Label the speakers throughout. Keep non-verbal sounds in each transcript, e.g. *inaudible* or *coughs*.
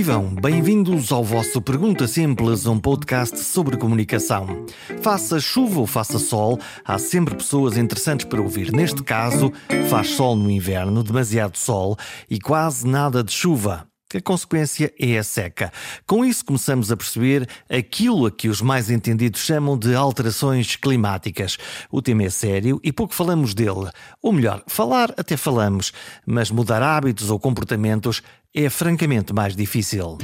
Speaker 1: Vivam, bem-vindos ao vosso Pergunta Simples, um podcast sobre comunicação. Faça chuva ou faça sol, há sempre pessoas interessantes para ouvir. Neste caso, faz sol no inverno, demasiado sol e quase nada de chuva. A consequência é a seca. Com isso, começamos a perceber aquilo a que os mais entendidos chamam de alterações climáticas. O tema é sério e pouco falamos dele. Ou melhor, falar até falamos, mas mudar hábitos ou comportamentos é francamente mais difícil.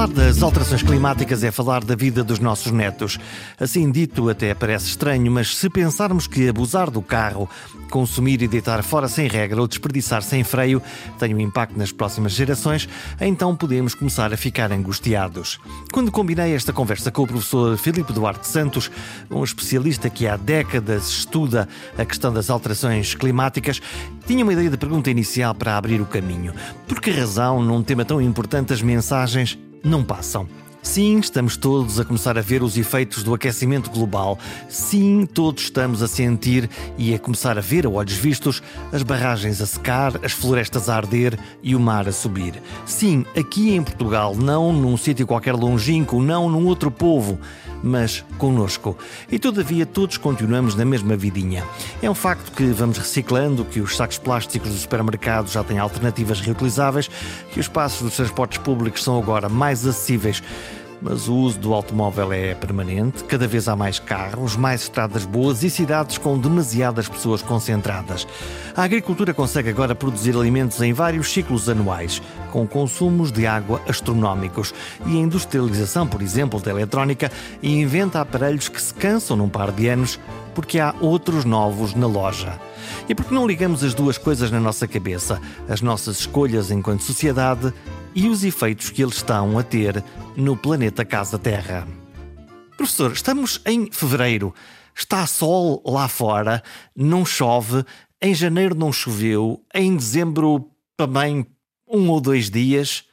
Speaker 1: Falar das alterações climáticas é falar da vida dos nossos netos. Assim dito, até parece estranho, mas se pensarmos que abusar do carro, consumir e deitar fora sem regra ou desperdiçar sem freio tem um impacto nas próximas gerações, então podemos começar a ficar angustiados. Quando combinei esta conversa com o professor Filipe Duarte Santos, um especialista que há décadas estuda a questão das alterações climáticas, tinha uma ideia de pergunta inicial para abrir o caminho. Por que razão, num tema tão importante, as mensagens não passam. Sim, estamos todos a começar a ver os efeitos do aquecimento global. Sim, todos estamos a sentir e a começar a ver a olhos vistos as barragens a secar, as florestas a arder e o mar a subir. Sim, aqui em Portugal, não num sítio qualquer longínquo, não num outro povo mas conosco. E todavia todos continuamos na mesma vidinha. É um facto que vamos reciclando, que os sacos plásticos dos supermercados já têm alternativas reutilizáveis, que os passos dos transportes públicos são agora mais acessíveis mas o uso do automóvel é permanente, cada vez há mais carros, mais estradas boas e cidades com demasiadas pessoas concentradas. A agricultura consegue agora produzir alimentos em vários ciclos anuais, com consumos de água astronómicos. E a industrialização, por exemplo, da eletrónica, inventa aparelhos que se cansam num par de anos porque há outros novos na loja. E porque não ligamos as duas coisas na nossa cabeça, as nossas escolhas enquanto sociedade e os efeitos que eles estão a ter no planeta Casa Terra. Professor, estamos em fevereiro. Está sol lá fora, não chove, em janeiro não choveu, em dezembro também um ou dois dias.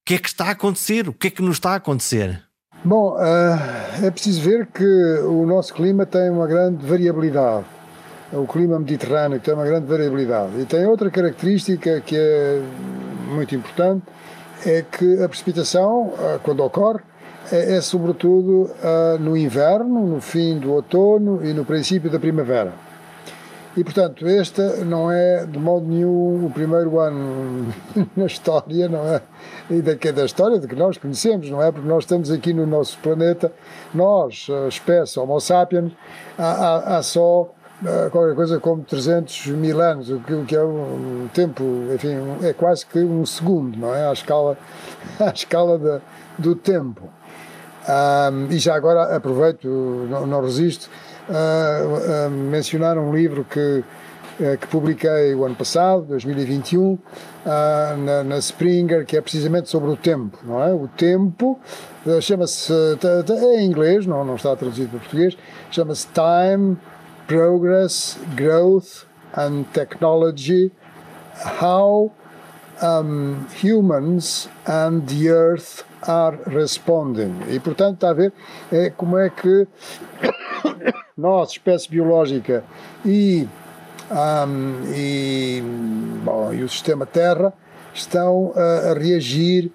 Speaker 1: O que é que está a acontecer? O que é que nos está a acontecer?
Speaker 2: Bom, uh, é preciso ver que o nosso clima tem uma grande variabilidade. O clima mediterrâneo tem uma grande variabilidade. E tem outra característica que é muito importante, é que a precipitação, uh, quando ocorre, é, é sobretudo uh, no inverno, no fim do outono e no princípio da primavera. E, portanto, este não é de modo nenhum o primeiro ano *laughs* na história, não é? E daqui é da história de que nós conhecemos, não é? Porque nós estamos aqui no nosso planeta, nós, espécie Homo sapiens, há, há, há só uh, qualquer coisa como 300 mil anos, o que, o que é um tempo, enfim, é quase que um segundo, não é? À escala, *laughs* à escala da, do tempo. E já agora aproveito, não, não resisto, uh, uh, mencionar um livro que, uh, que publiquei o ano passado, 2021, na, na, Springer, que é precisamente sobre o tempo, não é? O tempo chama-se, é em inglês, não, não está traduzido para português, chama-se Time, Progress, Growth and Technology, How um, Humans and the Earth are Responding. E, portanto, está a ver é, como é que *coughs* nós, espécie biológica e, um, e, bom, e o sistema Terra estão a, a reagir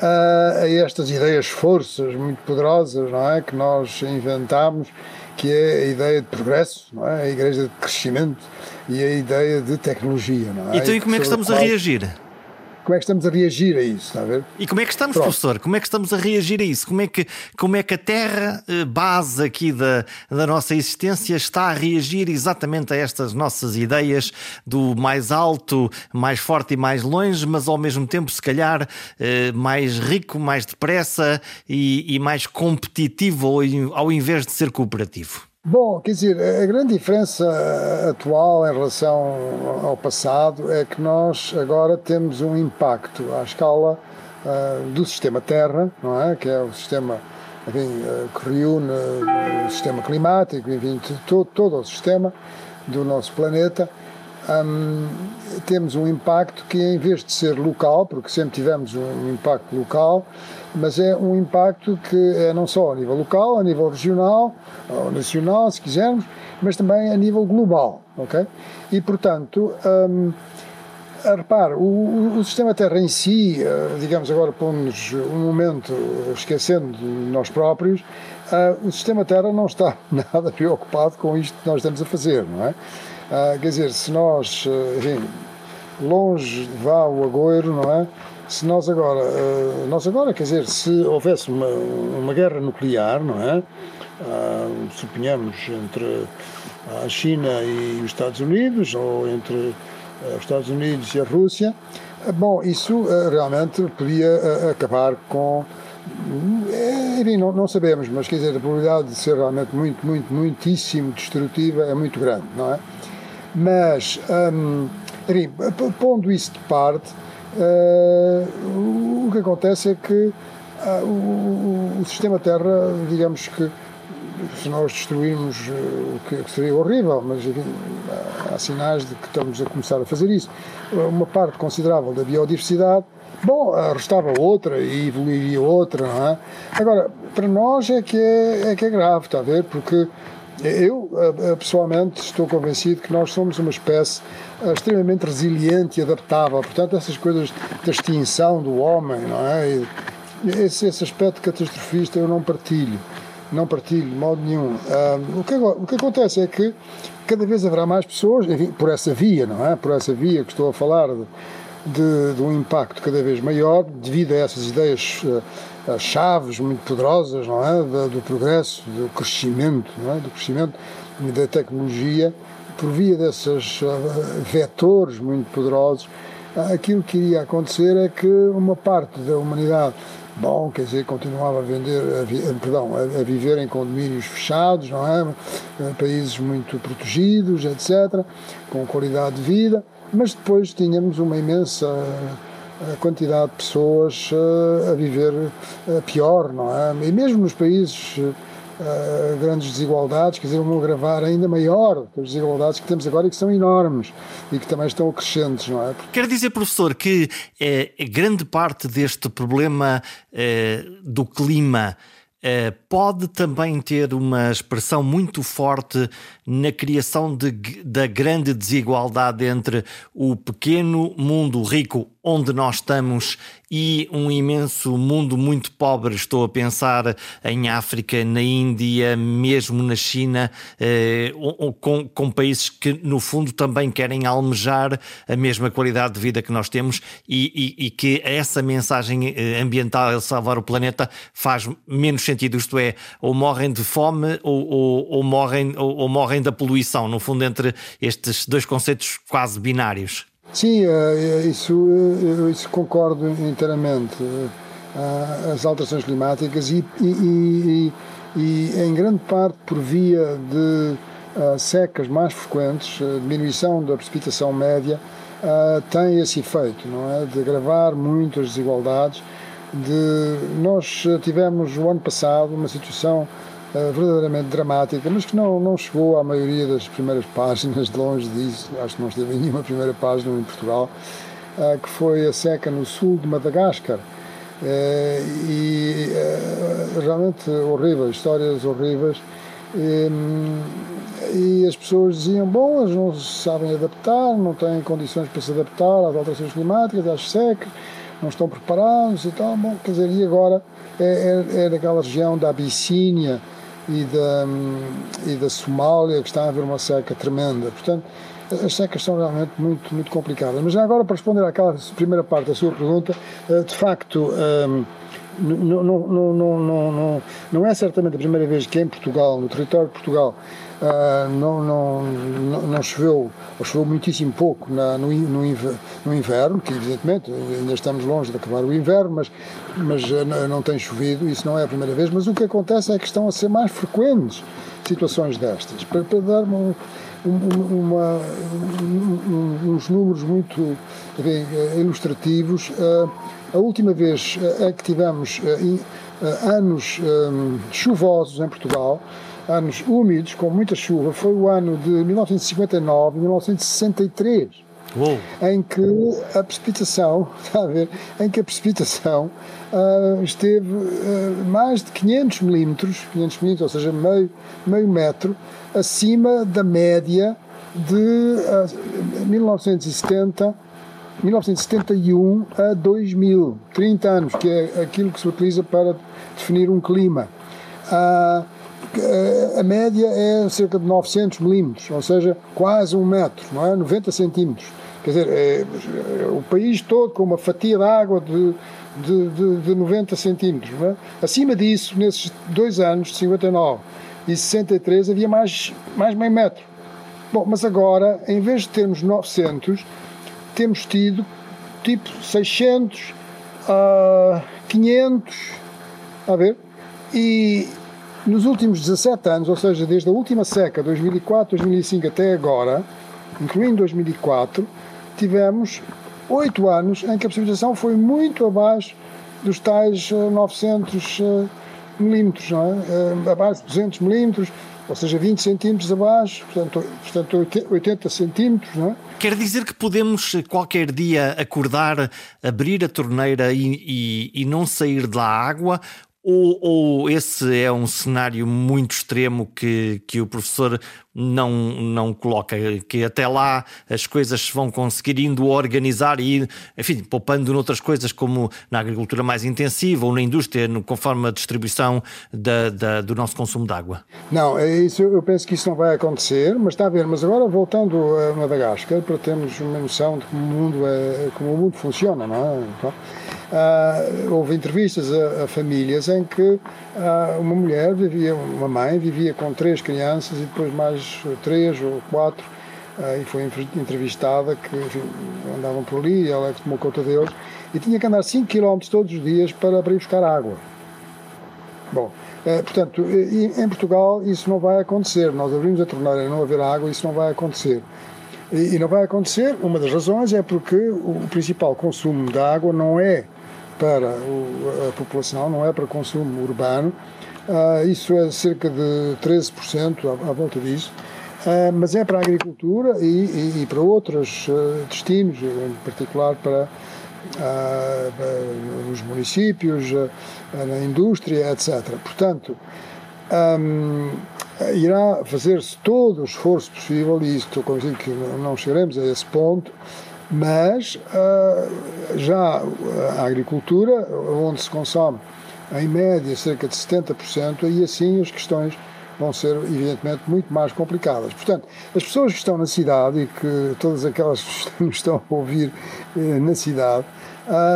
Speaker 2: a, a, estas ideias forças muito poderosas não é? que nós inventámos, que é a ideia de progresso, não é? a igreja de crescimento e a ideia de tecnologia. Não é?
Speaker 1: Então, e como é que estamos a reagir?
Speaker 2: Como é que estamos a reagir a isso, está a ver?
Speaker 1: E como é que estamos, Pronto. professor? Como é que estamos a reagir a isso? Como é que, como é que a Terra, eh, base aqui da, da nossa existência, está a reagir exatamente a estas nossas ideias do mais alto, mais forte e mais longe, mas ao mesmo tempo, se calhar, eh, mais rico, mais depressa e, e mais competitivo ao, ao invés de ser cooperativo?
Speaker 2: Bom, quer dizer, a grande diferença atual em relação ao passado é que nós agora temos um impacto à escala uh, do sistema Terra, não é? Que é o sistema enfim, uh, que reúne o sistema climático, enfim, todo, todo o sistema do nosso planeta, um, temos um impacto que, em vez de ser local, porque sempre tivemos um impacto local, mas é um impacto que é não só a nível local, a nível regional, ou nacional, se quisermos, mas também a nível global, ok? E, portanto, um, repare, o, o, sistema Terra em si, eh, digamos agora, pomos um momento esquecendo de nós próprios, uh, o sistema Terra não está *laughs* nada preocupado com isto que nós estamos a fazer, não é? Uh, quer dizer, se nós, eh, enfim, longe vá o agoiro, não é? Se nós agora, uh, nós agora, quer dizer, se houvesse uma, uma guerra nuclear, não é? Uh, suponhamos entre a China e os Estados Unidos, ou entre uh, os Estados Unidos e a Rússia, bom, isso realmente podia acabar com enfim, não, não, sabemos, mas quer dizer, a probabilidade de ser realmente muito, muito, muitíssimo destrutiva é muito grande, não é? Mas, um, enfim, pondo isso de parte, uh, o que acontece é que uh, o, o, sistema Terra, digamos que se nós destruirmos uh, o que seria horrível, mas enfim, há sinais de que estamos a começar a fazer isso, uma parte considerável da biodiversidade, bom, restava outra e evoluiria outra, não é? Agora, para nós é que é, é que é grave, está a ver? Porque eu, eh, eh, pessoalmente, estou convencido que nós somos uma espécie extremamente resiliente e adaptável. Portanto, essas coisas da extinção do homem, não é? Esse, esse aspecto catastrofista eu não partilho. Não partilho de modo nenhum. o, que, o que acontece é que cada vez haverá mais pessoas, enfim, por essa via, não é? Por essa via que estou a falar, de, de, de um impacto cada vez maior, devido a essas ideias chaves muito poderosas, não é, do progresso, do crescimento, não é, do crescimento da tecnologia, por via desses ah, vetores muito poderosos, aquilo que iria acontecer é que uma parte da humanidade, bom, quer dizer, continuava a vender, a perdão, a, a, viver em condomínios fechados, não é, países muito protegidos, etc, com qualidade de vida, mas depois tínhamos uma imensa a quantidade de pessoas uh, a viver uh, pior, não é? E mesmo nos países uh, grandes desigualdades, quer dizer, vão agravar ainda maior as desigualdades que temos agora e que são enormes e que também estão crescentes, não é?
Speaker 1: Quer dizer, professor, que grande parte deste problema do clima pode também ter uma expressão muito forte na criação de, da grande desigualdade entre o pequeno mundo rico onde nós estamos e um imenso mundo muito pobre. Estou a pensar em África, na Índia, mesmo na China, eh, com, com, países que, no fundo, também querem almejar a mesma qualidade de vida que nós temos e, e, e que essa mensagem eh, ambiental, salvar o planeta, faz menos sentido. Isto é, ou morrem de fome ou, ou, ou morrem, ou, ou morrem da poluição, no fundo, entre estes dois conceitos quase binários.
Speaker 2: Sim, eh, isso, eh, isso concordo inteiramente. Eh, as alterações climáticas e, e, e, e em grande parte por via de secas mais frequentes, diminuição da precipitação média, tem esse efeito, não é? De agravar muito as desigualdades. De, nós tivemos o ano passado uma situação verdadeiramente dramática, mas que não, não chegou à maioria das primeiras páginas, de longe disso, acho que não esteve nenhuma primeira página em Portugal, uh, que foi a seca no sul de Madagascar. Uh, e realmente horrível, histórias horríveis. E, e as pessoas diziam, bom, elas não sabem adaptar, não têm condições para se adaptar às alterações climáticas, às secas, não estão preparados e tal. Bom, quer dizer, e agora é, é, é região da Abissínia, e da, e da Somália, que está a haver uma seca tremenda. Portanto, as secas são realmente muito, muito complicadas. Mas já agora, para responder àquela primeira parte da sua pergunta, eh, de facto, não, não, não, não, não, não é certamente a primeira vez que em Portugal, no território de Portugal, Uh, não, não, não, não, choveu, ou choveu muitíssimo pouco na, no, no, no, inverno, que evidentemente ainda estamos longe de acabar o inverno, mas, mas uh, não tem chovido, isso não é a primeira vez, mas o que acontece é que estão a ser mais frequentes situações destas. Para, para dar um, uma, um, uns números muito bem, ilustrativos, uh, a última vez que tivemos anos chuvosos em Portugal, anos úmidos, com muita chuva, foi o ano de 1959 e 1963. Uou. em que a precipitação, *laughs* está a ver, em que a precipitação uh, esteve uh, mais de 500 milímetros, 500 milímetros, ou seja, meio, meio metro, acima da média de uh, 1970 1971 a 2000, 30 anos, que é aquilo que se utiliza para definir um clima. A, a média é cerca de 900 milímetros, ou seja, quase um metro, não é? 90 centímetros. Quer dizer, é, é, o país todo com uma fatia de água de, de, de, de 90 centímetros. É? Acima disso, nesses dois anos, 59 e 63, havia mais, mais meio metro. Bom, mas agora, em vez de termos 900, temos tido tipo 600, uh, 500, a ver? E nos últimos 17 anos, ou seja, desde a última seca, 2004, 2005 até agora, incluindo 2004, tivemos 8 anos em que a precipitação foi muito abaixo dos tais 900 uh, uh, milímetros, é? Uh, abaixo de 200 milímetros, ou seja, 20 centímetros abaixo, portanto, portanto 80 centímetros. Não é?
Speaker 1: Quer dizer que podemos qualquer dia acordar, abrir a torneira e, e, e não sair da água ou, ou, esse é um cenário muito extremo que, que o professor não, não coloca? Que até lá as coisas vão conseguindo organizar e, enfim, poupando noutras coisas como na agricultura mais intensiva ou na indústria, no, conforme a distribuição da, da, do nosso consumo de água?
Speaker 2: Não, é isso, eu penso que isso não vai acontecer, mas está a ver. Mas agora voltando a Madagascar, para termos uma noção de como o mundo, é, como o mundo funciona, não é? Então, Uh, houve entrevistas a, a, famílias em que uh, uma mulher vivia, uma mãe vivia com três crianças e depois mais três ou quatro, uh, e foi entrevistada que enfim, andavam por ali, ela é tomou conta deles, e tinha que andar 5 km todos os dias para, para ir buscar água. Bom, portanto, em Portugal isso não vai acontecer. Nós abrimos a torneira e não haver água, isso não vai acontecer. E, e não vai acontecer, uma das razões é porque o principal consumo da água não é para a população, não é para consumo urbano. Uh, isso é cerca de 13% à, à volta disso. Uh, mas é para a agricultura e, e, e para outros uh, destinos, em particular para os municípios, na indústria, etc. Portanto, um, irá fazer-se todo o esforço possível, e estou convencido que não chegaremos a esse ponto, mas uh, já a agricultura, onde se consome em média cerca de 70%, aí assim as questões vão ser evidentemente muito mais complicadas. Portanto, as pessoas que estão na cidade e que todas aquelas *laughs* que nos estão a ouvir eh, na cidade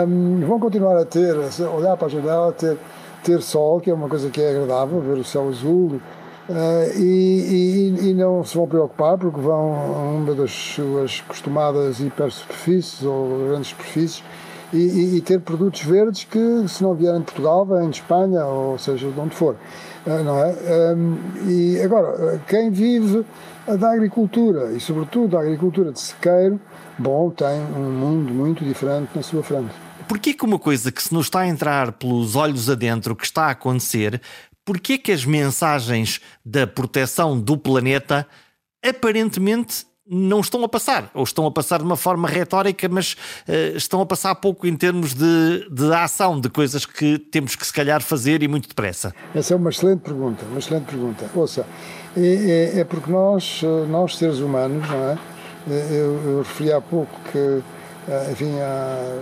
Speaker 2: um, vão continuar a ter, a olhar para a janela, ter, ter sol, que é uma coisa que é agradável, ver o céu azul, Uh, e, e, e, não se vão preocupar porque vão a uma das suas costumadas hipersuperfícies ou grandes superfícies e, e, ter produtos verdes que, se não vierem de Portugal, vêm de Espanha ou seja, de onde for. Uh, não é? Um, e agora, quem vive da agricultura e, sobretudo, da agricultura de sequeiro, bom, tem um mundo muito diferente na sua frente.
Speaker 1: Porquê que uma coisa que se nos está a entrar pelos olhos adentro, que está a acontecer, porquê que as mensagens da proteção do planeta aparentemente não estão a passar, ou estão a passar de uma forma retórica, mas uh, estão a passar pouco em termos de, de ação, de coisas que temos que se calhar fazer e muito depressa?
Speaker 2: Essa é uma excelente pergunta, uma excelente pergunta. Ouça, é, é, é porque nós, eh, nós seres humanos, não é? Eh, eu, eu referi há pouco que, enfim, há,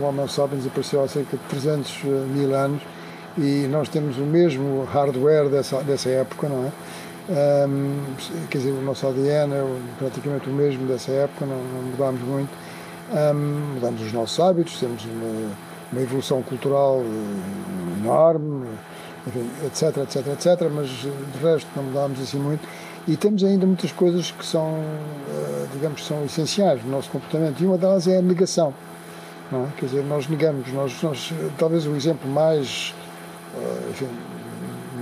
Speaker 2: o Homo sapiens apareceu há cerca de 300 mil anos e nós temos o mesmo hardware dessa, dessa época, não é? Um, quer dizer, o nosso ADN é praticamente o mesmo dessa época, não, não mudámos muito. Um, mudamos os nossos hábitos, temos uma, uma evolução cultural eh, enorme, enfim, etc, etc, etc, mas de resto não mudámos assim muito. E temos ainda muitas coisas que são, eh, digamos, são essenciais no nosso comportamento, e uma delas é a negação. É? Quer dizer, nós negamos, nós, nós, talvez o exemplo mais eh,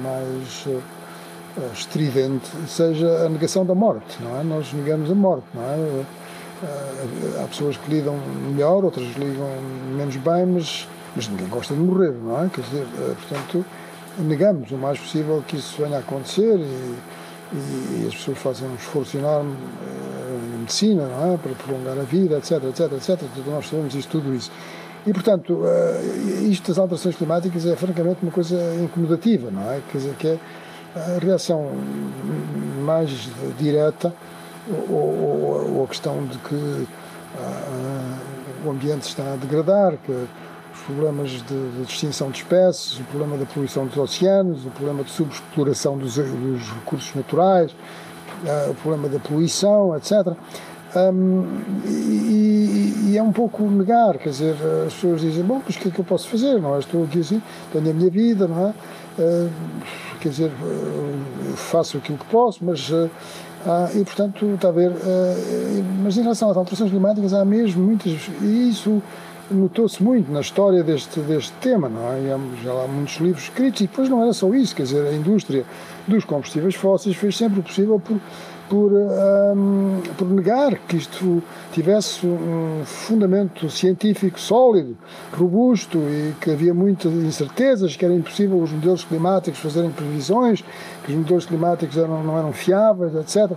Speaker 2: mais eh, estridente seja a negação da morte, não é? Nós negamos a morte, não é? Eh, há pessoas que lidam melhor, outras lidam menos bem, mas, mas ninguém gosta de morrer, não é? Quer dizer, portanto, negamos o mais possível que isso venha a acontecer e, e as pessoas fazem um esforço enorme em medicina, não é? Para prolongar a vida, etc, etc, etc. Nós sabemos isto, tudo isso. E, portanto, uh, isto das alterações climáticas é francamente uma coisa incomodativa, não é? Quer dizer, que é a reação mais direta ou, ou, a questão de que uh, o ambiente está a degradar, que os problemas de, de, extinção de espécies, o problema da poluição dos oceanos, o problema de subexploração dos, dos recursos naturais, uh, o problema da poluição, etc. Um, e, e, é um pouco negar, quer dizer, as pessoas dizem, bom, mas o que é que eu posso fazer? Não é? Estou aqui assim, tenho a minha vida, não é? Uh, quer dizer, uh, faço aquilo que posso, mas. Uh, e, portanto, está a ver. mas em relação às alterações climáticas, há mesmo muitas. E isso notou-se muito na história deste, deste tema, não é? Há, já há muitos livros escritos, e depois não era só isso, quer dizer, a indústria dos combustíveis fósseis fez sempre o possível por por, um, por negar que isto tivesse um fundamento científico sólido, robusto e que havia muitas incertezas, que era impossível os modelos climáticos fazerem previsões, que os modelos climáticos eram, não eram fiáveis, etc.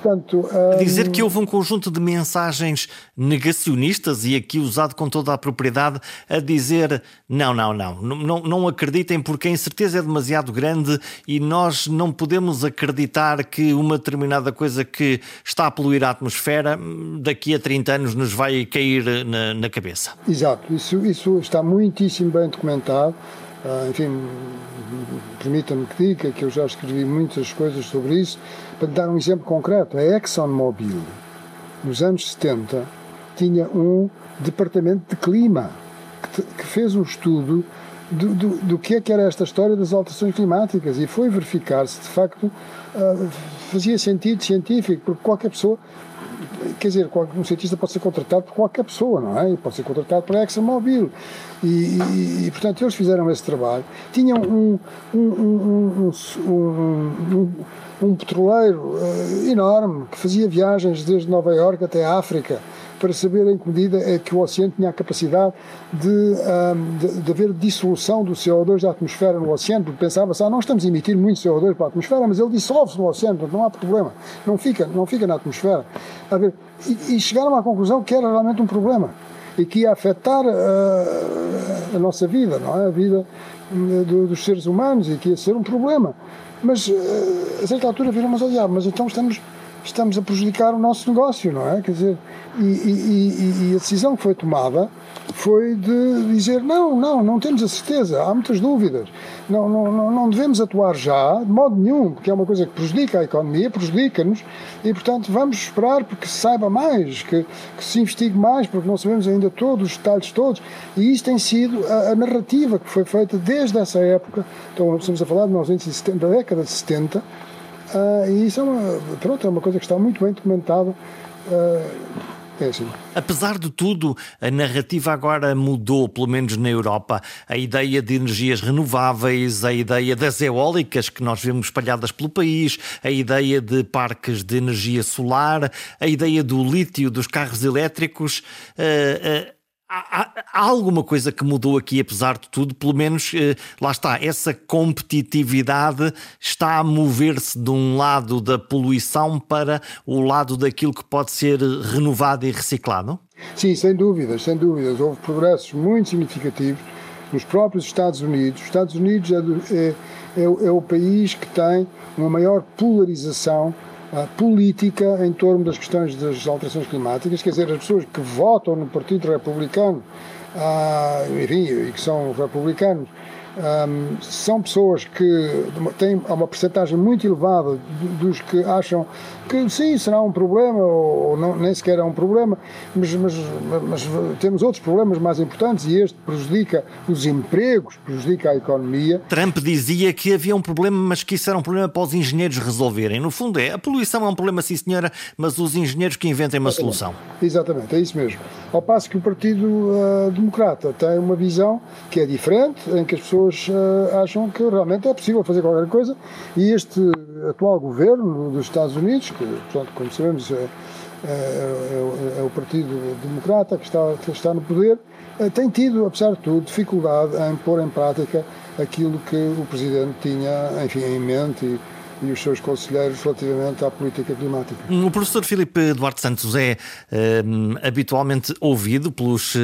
Speaker 1: Portanto. Dizer que houve um conjunto de mensagens negacionistas e aqui usado com toda a propriedade a dizer não, não, não, não, não acreditem porque a incerteza é demasiado grande e nós não podemos acreditar que uma determinada coisa que está a poluir a atmosfera daqui a 30 anos nos vai cair na, na cabeça.
Speaker 2: Exato, isso, isso está muitíssimo bem documentado. Uh, enfim, permita-me que diga que eu já escrevi muitas coisas sobre isso. Para dar um exemplo concreto, a ExxonMobil, nos anos 70, tinha um departamento de clima que, que fez um estudo do, do, do, que é que era esta história das alterações climáticas e foi verificar se de facto uh, fazia sentido científico, porque qualquer pessoa quer dizer, um cientista pode ser contratado por qualquer pessoa, não é? Pode ser contratado por ExxonMobil. E, e, e, portanto, eles fizeram esse trabalho. Tinham um, um, um, um petroleiro uh, enorme que fazia viagens desde Nova Iorque até África para saber em que medida é que o oceano tinha a capacidade de, um, de, de, haver dissolução do CO2 da atmosfera no oceano, porque pensava-se, ah, nós estamos a emitir muito CO2 para a atmosfera, mas ele dissolve-se no oceano, portanto não há problema, não fica, não fica na atmosfera. A ver, e, e chegaram à conclusão que era realmente um problema e que ia afetar uh, a nossa vida, não é? A vida hum, do, dos seres humanos e que ia ser um problema. Mas uh, a certa altura viram, mas olha, mas então estamos estamos a prejudicar o nosso negócio, não é? Quer dizer, e, e, e, a decisão que foi tomada foi de dizer não, não, não temos a certeza, há muitas dúvidas, não, não, não devemos atuar já, de modo nenhum, porque é uma coisa que prejudica a economia, prejudica-nos, e portanto vamos esperar porque se saiba mais, que, que, se investigue mais, porque não sabemos ainda todos os detalhes todos, e isto tem sido a, a narrativa que foi feita desde essa época, então estamos a falar de 1970, da década de 70, Uh, e isso é uma, pronto, é uma coisa que está muito bem documentada. Uh, é assim.
Speaker 1: Apesar de tudo, a narrativa agora mudou, pelo menos na Europa. A ideia de energias renováveis, a ideia das eólicas que nós vemos espalhadas pelo país, a ideia de parques de energia solar, a ideia do lítio dos carros elétricos. Uh, Há, há, alguma coisa que mudou aqui, apesar de tudo, pelo menos eh, lá está, essa competitividade está a mover-se de um lado da poluição para o lado daquilo que pode ser renovado e reciclado?
Speaker 2: Sim, sem dúvidas, sem dúvidas. Houve progressos muito significativos nos próprios Estados Unidos. Os Estados Unidos é, é, é, é o país que tem uma maior polarização política em torno das questões das alterações climáticas, quer dizer, as pessoas que votam no Partido Republicano, ah, enfim, e que são republicanos, um, são pessoas que têm uma percentagem muito elevada dos que acham que sim, será um problema, ou não, nem sequer é um problema, mas, mas, mas, temos outros problemas mais importantes e este prejudica os empregos, prejudica a economia.
Speaker 1: Trump dizia que havia um problema, mas que isso era um problema para os engenheiros resolverem. No fundo, é a poluição é um problema, sim, senhora, mas os engenheiros que inventem uma Exatamente. solução.
Speaker 2: Exatamente, é isso mesmo. Ao passo que o Partido uh, Democrata tem uma visão que é diferente, em que as pessoas uh, acham que realmente é possível fazer qualquer coisa e este atual governo dos Estados Unidos, que, portanto, como sabemos, é, é, é, é, o Partido Democrata que está, que está no poder, tem tido, apesar de tudo, dificuldade em pôr em prática aquilo que o Presidente tinha enfim, em mente e, e os seus conselheiros relativamente à política climática.
Speaker 1: O professor Filipe Duarte Santos é um, habitualmente ouvido pelos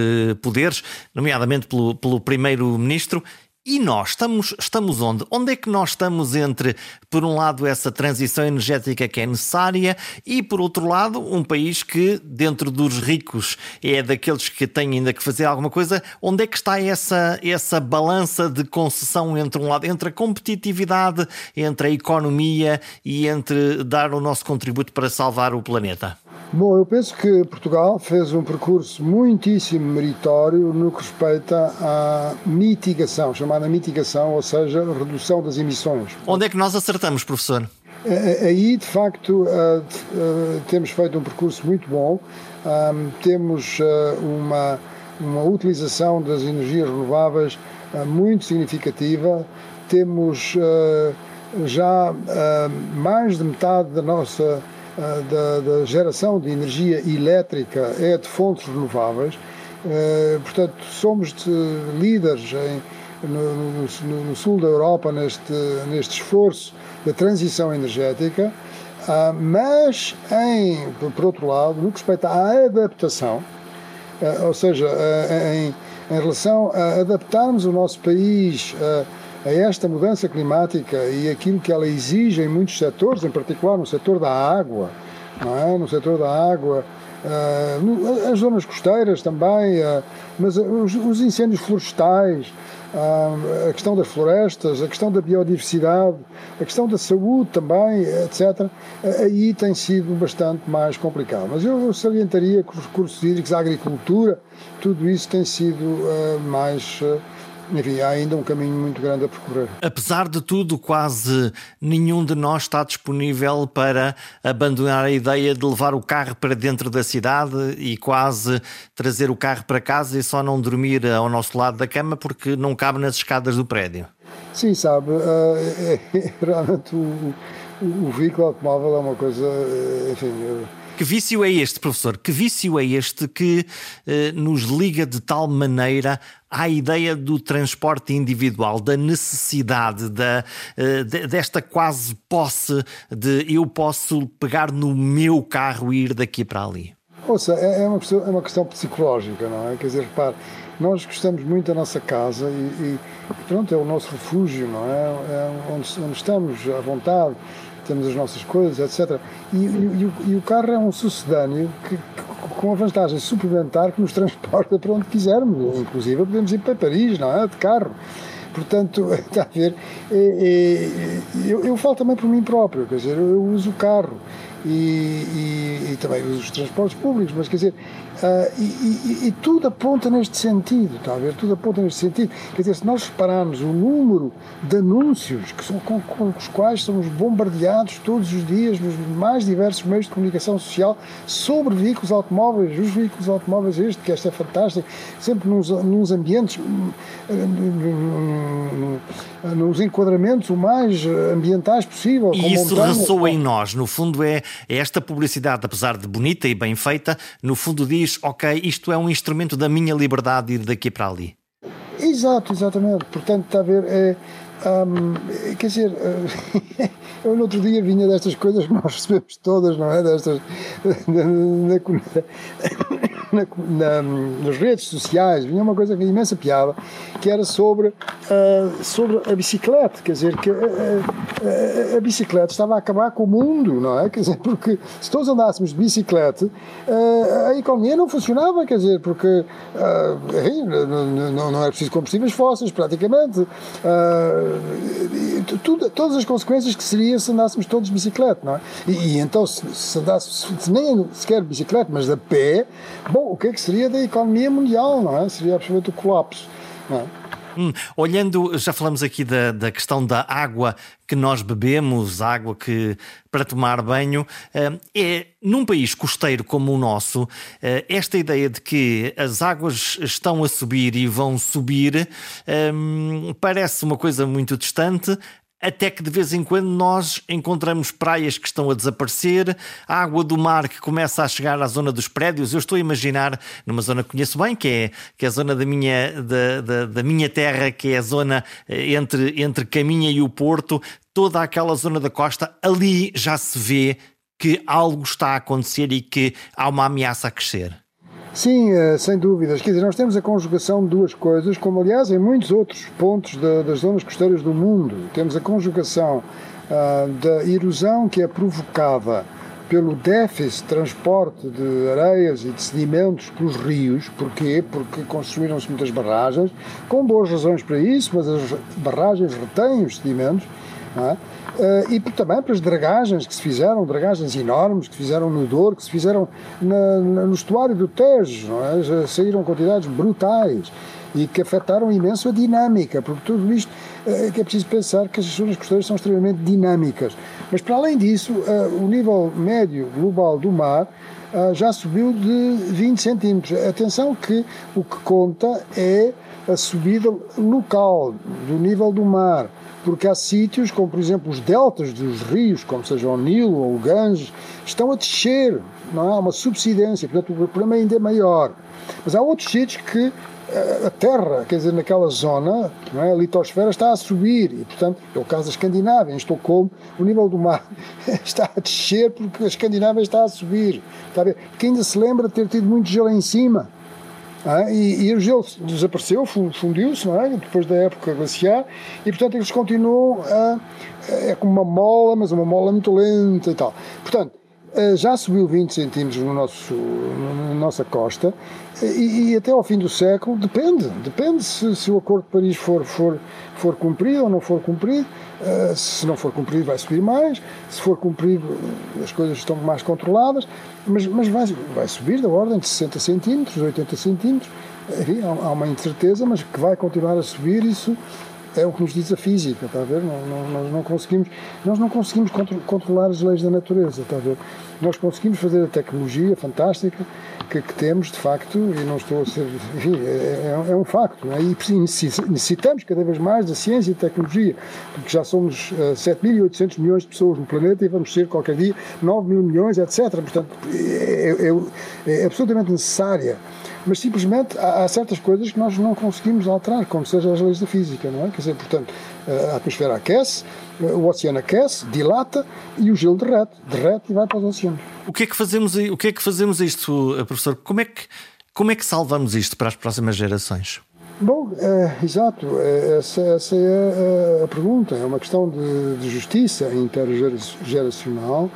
Speaker 1: poderes, nomeadamente pelo, pelo Primeiro-Ministro, e nós estamos, estamos onde? Onde é que nós estamos entre, por um lado, essa transição energética que é necessária e, por outro lado, um país que, dentro dos ricos, é daqueles que têm ainda que fazer alguma coisa? Onde é que está essa, essa balança de concessão entre um lado, entre a competitividade, entre a economia e entre dar o nosso contributo para salvar o planeta?
Speaker 2: Bom, eu penso que Portugal fez um percurso muitíssimo meritório no que respeita à mitigação, chamada mitigação, ou seja, redução das emissões.
Speaker 1: Onde é que nós acertamos, professor?
Speaker 2: Aí, de facto, temos feito um percurso muito bom, temos uma, uma utilização das energias renováveis muito significativa, temos já mais de metade da nossa da, da, geração de energia elétrica é de fontes renováveis. Portanto, somos líderes em, no, no, no, sul da Europa neste, neste esforço da transição energética, uh, mas, em, por outro lado, no que respeita à adaptação, uh, ou seja, em, em relação a adaptarmos o nosso país a esta mudança climática e aquilo que ela exige em muitos setores, em particular no setor da água, é? no setor da água, as zonas costeiras também, mas os, os, incêndios florestais, a questão das florestas, a questão da biodiversidade, a questão da saúde também, etc., aí tem sido bastante mais complicado. Mas eu, salientaria que os recursos hídricos, a agricultura, tudo isso tem sido mais enfim, há ainda um caminho muito grande a percorrer.
Speaker 1: Apesar de tudo, quase nenhum de nós está disponível para abandonar a ideia de levar o carro para dentro da cidade e quase trazer o carro para casa e só não dormir ao nosso lado da cama porque não cabe nas escadas do prédio.
Speaker 2: Sim, sabe, é, é, realmente o, o, veículo automóvel é uma coisa, eh, enfim.
Speaker 1: Que vício é este, professor? Que vício é este que eh, nos liga de tal maneira à ideia do transporte individual, da necessidade, da, eh, desta quase posse de eu posso pegar no meu carro e ir daqui para ali?
Speaker 2: Ouça, é, é uma questão, é uma questão psicológica, não é? Quer dizer, repare, nós gostamos muito da nossa casa e, e pronto, é o nosso refúgio, não é? É onde, onde estamos à vontade temos as nossas coisas, etc. E, e, e, o carro é um sucedâneo que, com a vantagem suplementar que nos transporta para onde quisermos, inclusive podemos ir para Paris, não é? De carro. Portanto, *laughs* está a ver, é, é, eu, eu falo também por mim próprio, quer dizer, eu, eu uso o carro e, e, e, também uso os transportes públicos, mas quer dizer, uh, e, e, tudo aponta neste sentido, está a ver? Tudo aponta neste sentido. Quer dizer, se nós repararmos o número de anúncios que são, com, com os quais somos bombardeados todos os dias nos mais diversos meios de comunicação social sobre veículos automóveis, os veículos automóveis, este, que este é fantástico, sempre nos, nos ambientes, nos enquadramentos o mais ambientais possível.
Speaker 1: E isso ressoa em nós, no fundo é esta publicidade, apesar de bonita e bem feita, no fundo diz: ok, isto é um instrumento da minha liberdade de ir daqui para ali.
Speaker 2: Exato, exatamente. Portanto, está a ver, é, um, quer dizer, *laughs* eu no outro dia vinha destas coisas que nós recebemos todas, não é? Destas. *laughs* Na, na, na, na, nas redes sociais, vinha uma coisa com imensa piada, que era sobre, uh, sobre a bicicleta, quer dizer, que a, a, a, bicicleta estava a acabar com o mundo, não é? Quer dizer, porque se todos andássemos de bicicleta, uh, a economia não funcionava, quer dizer, porque uh, não, não, era preciso combustíveis fósseis, praticamente. Tudo, todas as consequências que seria se andássemos todos de bicicleta, não é? E, e então, se, se andássemos, nem sequer de bicicleta, mas a pé, bom, o que é que seria da economia mundial, não é? Seria absolutamente o colapso, não é?
Speaker 1: Hum, olhando, já falamos aqui da, da questão da água que nós bebemos, água que para tomar banho, eh, é num país costeiro como o nosso, eh, esta ideia de que as águas estão a subir e vão subir hum, parece uma coisa muito distante, até que de vez em quando nós encontramos praias que estão a desaparecer, a água do mar que começa a chegar à zona dos prédios. Eu estou a imaginar, numa zona que conheço bem, que é, que é a zona da minha, da, da, da minha terra, que é a zona eh, entre, entre Caminha e o Porto, toda aquela zona da costa, ali já se vê que algo está a acontecer e que há uma ameaça a crescer.
Speaker 2: Sim, eh, sem dúvidas. Quer dizer, nós temos a conjugação de duas coisas, como aliás em muitos outros pontos das zonas costeiras do mundo. Temos a conjugação uh, da erosão que é provocada pelo déficit de transporte de areias e de sedimentos pelos rios. Porquê? Porque construíram-se muitas barragens, com boas razões para isso, mas as barragens retêm os sedimentos. É? Uh, e também pelas dragagens que se fizeram, dragagens enormes que se fizeram no Douro, que se fizeram na, na, no estuário do Tejo, é? Saíram quantidades brutais e que afetaram imenso a dinâmica, porque tudo isto uh, que é preciso pensar que as zonas costeiras são extremamente dinâmicas. Mas para além disso, uh, o nível médio global do mar já subiu de 20 centímetros. Atenção que o que conta é a subida local do nível do mar porque há sítios, como por exemplo os deltas dos rios, como seja o Nilo ou o Ganges, estão a descer, não há uma subsidência, portanto o problema ainda é maior. Mas há outros sítios que eh, a terra, quer dizer, naquela zona, não é? a litosfera está a subir e, portanto, é o caso da Escandinávia, em Estocolmo, o nível do mar *laughs* está a descer porque a Escandinávia está a subir, está a ainda se lembra de ter tido muito gelo em cima, ah, e, e, o gelo desapareceu, fundiu-se, é? Depois da época glaciar, e portanto eles continuam a. É como uma mola, mas uma mola muito lenta e tal. Portanto, eh, já subiu 20 centímetros no nosso, na nossa costa e, e, até ao fim do século depende, depende se, se, o Acordo de Paris for, for, for cumprido ou não for cumprido. Uh, se não for cumprido vai subir mais, se for cumprido as coisas estão mais controladas, mas, mas vai, vai subir da ordem de 60 centímetros, 80 centímetros. Enfim, há, há uma incerteza, mas que vai continuar a subir, isso é o que nos diz a física, está a ver? Não, não, nós não conseguimos, nós não conseguimos contro controlar as leis da natureza, está a ver? Nós conseguimos fazer a tecnologia fantástica que, que temos, de facto, e não estou a ser, enfim, é, é, é um facto, não é? e necessitamos cada vez mais da ciência e tecnologia, porque já somos uh, 7.800 milhões de pessoas no planeta e vamos ser qualquer dia 9 mil milhões, etc. Portanto, é, é, é absolutamente necessária mas simplesmente há, há, certas coisas que nós não conseguimos alterar, como sejam as leis da física, não é? Quer dizer, portanto, a atmosfera aquece, o oceano aquece, dilata e o gelo derrete, derrete e vai para os oceanos.
Speaker 1: O que é que fazemos, o que é que fazemos isto, eh, professor? Como é que, como é que salvamos isto para as próximas gerações?
Speaker 2: Bom, é, exato, é, essa, essa é a, pergunta. É uma questão de, de justiça intergeracional,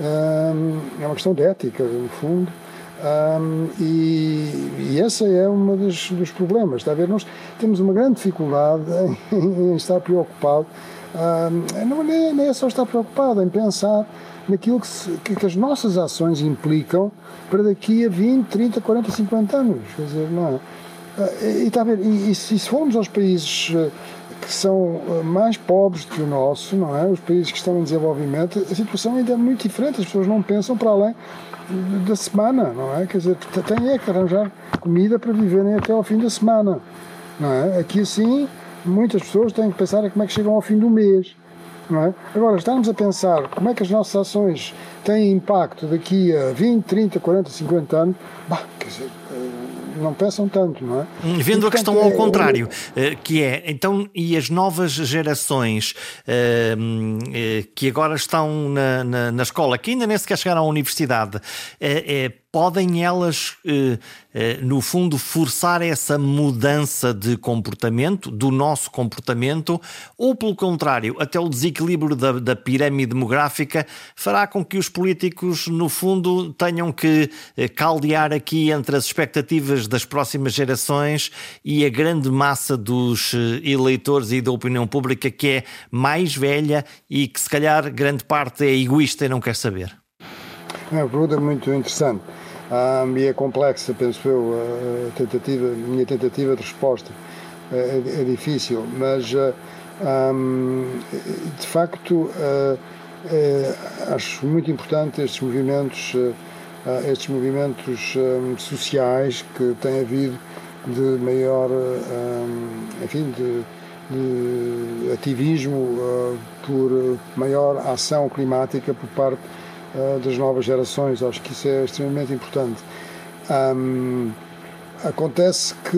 Speaker 2: é uma questão de ética, no fundo. Um, e, e esse é um dos, dos, problemas. Está a ver? Nós temos uma grande dificuldade em, *laughs* em estar preocupado. Um, não é, é só estar preocupado, em pensar naquilo que, se, que, as nossas ações implicam para daqui a 20, 30, 40, 50 anos. Quer dizer, não é? Ah, e, está a ver? E, e, se formos aos países eh, que são eh, mais pobres do que o nosso, não é? Os países que estão em desenvolvimento, a situação ainda é muito diferente. As pessoas não pensam para além da semana, não é? Quer dizer, têm é que arranjar comida para viverem até ao fim da semana, não é? Aqui assim, muitas pessoas têm que pensar como é que chegam ao fim do mês, não é? Agora, estamos a pensar como é que as nossas ações têm impacto daqui a 20, 30, 40, 50 anos, bah, quer dizer, não pensam tanto, não é?
Speaker 1: Vendo e, a questão ao é, contrário, é, que é, então, e as novas gerações é, que agora estão na, na, na, escola, que ainda nem sequer chegaram à universidade, é, podem elas, eh, eh, no fundo, forçar essa mudança de comportamento, do nosso comportamento, ou pelo contrário, até o desequilíbrio da, da pirâmide demográfica fará com que os políticos, no fundo, tenham que eh, caldear aqui entre as expectativas das próximas gerações e a grande massa dos eleitores e da opinião pública que é mais velha e que, se calhar, grande parte é egoísta e não quer saber.
Speaker 2: É uma pergunta muito interessante um, e é complexa, penso eu, a tentativa, a minha tentativa de resposta é, é difícil, mas um, de facto uh, é, acho muito importante estes movimentos, estes movimentos sociais que têm havido de maior, enfim, de, de ativismo por maior ação climática por parte uh, das novas gerações. Acho que isso é extremamente importante. Um, acontece que,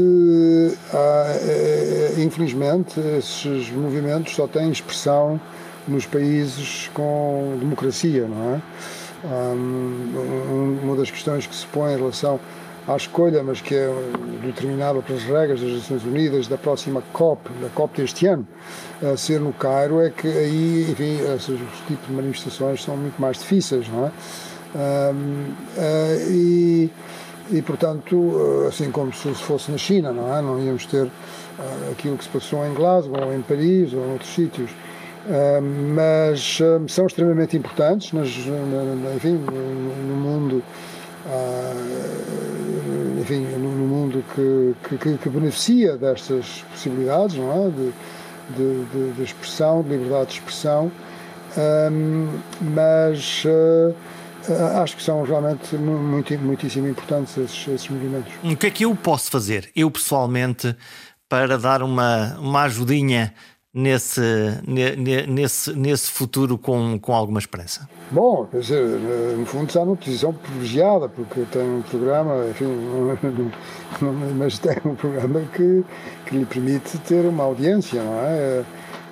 Speaker 2: uh, infelizmente, esses movimentos só têm expressão nos países com democracia, não é? Um, uma das questões que se põe em relação à escolha, mas que é determinada pelas regras das Nações Unidas da próxima COP, da COP deste ano, a ser no Cairo, é que aí, enfim, esses tipos de manifestações são muito mais difíceis, não é? Uh, e, e, portanto, assim como se fosse na China, não é? Não íamos ter uh, aquilo que se passou em Glasgow, ou em Paris, ou em outros sítios. Uh, mas são extremamente importantes, nas, na, enfim, no, no mundo uh, no, mundo que, que, que, beneficia destas possibilidades, não é? De, de, de expressão, de liberdade de expressão, um, mas uh, acho que são realmente muito, muitíssimo importantes esses, esses movimentos.
Speaker 1: O que é que eu posso fazer, eu pessoalmente, para dar uma, uma ajudinha nesse, nesse, nesse futuro com, com alguma esperança?
Speaker 2: Bom, quer dizer, no fundo está numa posição privilegiada, porque tem um programa, enfim, *laughs* mas tem um programa que, que lhe permite ter uma audiência, não é?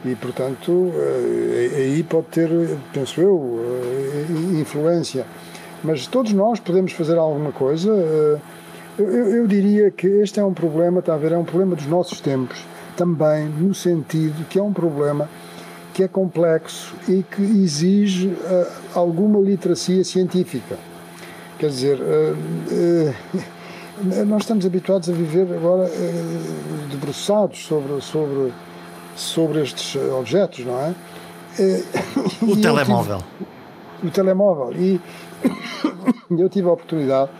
Speaker 2: E, portanto, eh, aí pode ter, penso eu, eh, influência. Mas todos nós podemos fazer alguma coisa. Eu, eu diria que este é um problema, está a ver, é um problema dos nossos tempos também no sentido que é um problema que é complexo e que exige uh, alguma literacia científica. Quer dizer, uh, uh, *laughs* nós estamos habituados a viver agora debruçados sobre, sobre, sobre estes objetos, não é? *coughs*
Speaker 1: o telemóvel.
Speaker 2: Tive, o telemóvel. E *coughs* eu tive a oportunidade,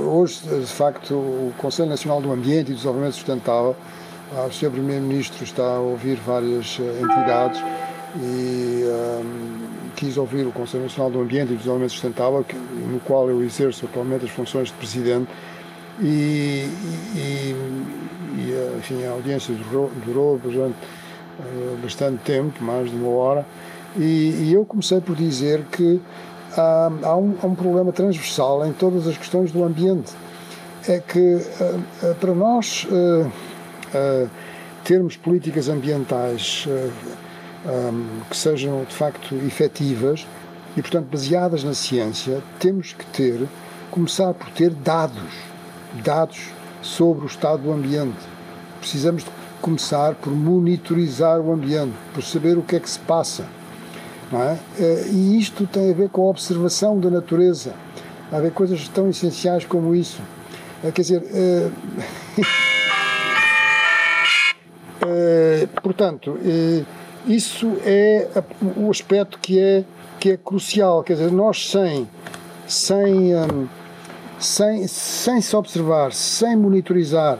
Speaker 2: hoje, de facto, o Conselho Nacional do Ambiente e do Desenvolvimento Sustentável ah, o Sr. Primeiro-Ministro está a ouvir várias eh, entidades e um, quis ouvir o Conselho Nacional do Ambiente e do Desenvolvimento Sustentável, no qual eu exerço atualmente as funções de Presidente, e, e, e enfim, a audiência durou, durou durante bastante tempo, mais de uma hora, e, e eu comecei por dizer que há, há, um, há, um, problema transversal em todas as questões do ambiente. É que uh, uh, para nós uh, termos políticas ambientais que sejam de facto efetivas e, portanto, baseadas na ciência, temos que ter, começar por ter dados, dados sobre o estado do ambiente. Precisamos de começar por monitorizar o ambiente, por saber o que é que se passa. É? Eh, e isto tem a ver com a observação da natureza. Há coisas tão essenciais como isso. Quer dizer, *laughs* Eh, portanto, eh, isso é o aspecto que é, que é crucial. Quer dizer, nós sem, sem, um, sem, sem se observar, sem monitorizar,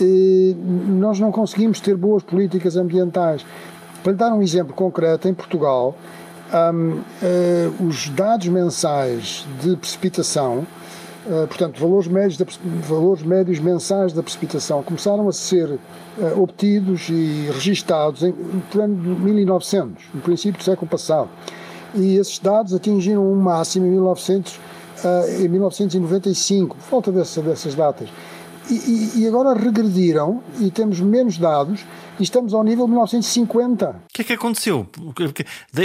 Speaker 2: eh, nós não conseguimos ter boas políticas ambientais. Para lhe dar um exemplo concreto, em Portugal, um, os dados mensais de precipitação eh, portanto, valores médios, valores médios mensais da precipitação começaram a ser uh, obtidos e registados em, por ano de 1900, no princípio do século passado. E esses dados atingiram um máximo em, 1900, uh, eh, em 1995, por volta dessa, dessas datas. E, e, agora regrediram e temos menos dados e estamos ao nível de 1950. O
Speaker 1: que é que aconteceu?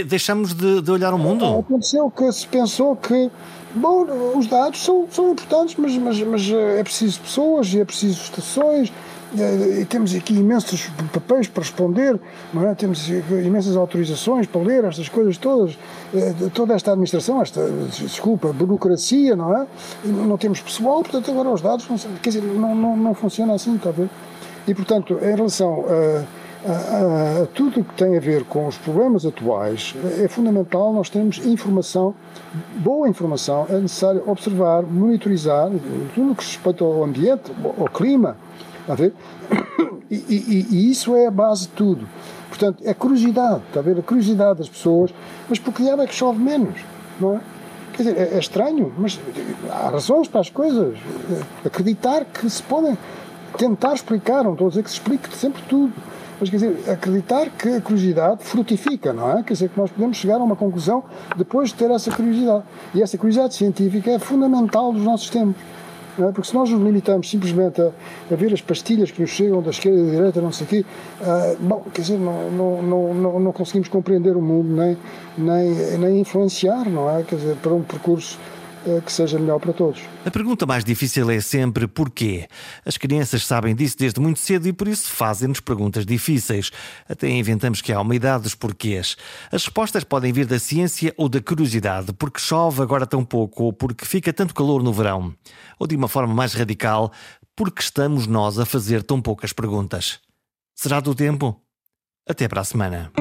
Speaker 1: Deixamos de, de olhar o mundo?
Speaker 2: Aconteceu que se pensou que Bom, os dados são, são importantes, mas, mas, mas eh, é preciso pessoas e é preciso estações. Eh, e temos aqui imensos papéis para responder, é? temos imensas autorizações para ler estas coisas todas, eh, toda esta administração, esta, desculpa, burocracia, não é? Não temos pessoal, portanto agora os dados, quer dizer, não, não, não funciona assim, está a ver? E portanto, em relação a a, a, tudo o que tem a ver com os problemas atuais, é fundamental nós termos informação, boa informação, é necessário observar, monitorizar tudo o que respeita ao ambiente, ao clima, a ver? *coughs* E, e, e, isso é a base de tudo. Portanto, é curiosidade, está a ver? A curiosidade das pessoas, mas por que é que chove menos, não é? Quer dizer, é, é estranho, mas há razões para as coisas. Acreditar que se podem tentar explicar, não estou a dizer que se explique sempre tudo, mas quer dizer, acreditar que a curiosidade frutifica, não é? Quer dizer, que nós podemos chegar a uma conclusão depois de ter essa curiosidade. E essa curiosidade científica é fundamental nos nossos tempos. É? Porque se nós nos limitamos simplesmente a, a, ver as pastilhas que nos chegam da esquerda e da direita, não sei o quê, uh, bom, quer dizer, não, não, não, não, conseguimos compreender o mundo, nem, nem, nem influenciar, não é? Quer dizer, para um percurso que seja melhor para todos.
Speaker 1: A pergunta mais difícil é sempre porquê. As crianças sabem disso desde muito cedo e por isso fazem-nos perguntas difíceis. Até inventamos que há uma idade dos porquês. As respostas podem vir da ciência ou da curiosidade, porque chove agora tão pouco ou porque fica tanto calor no verão. Ou de uma forma mais radical, porque estamos nós a fazer tão poucas perguntas. Será do tempo? Até para a semana.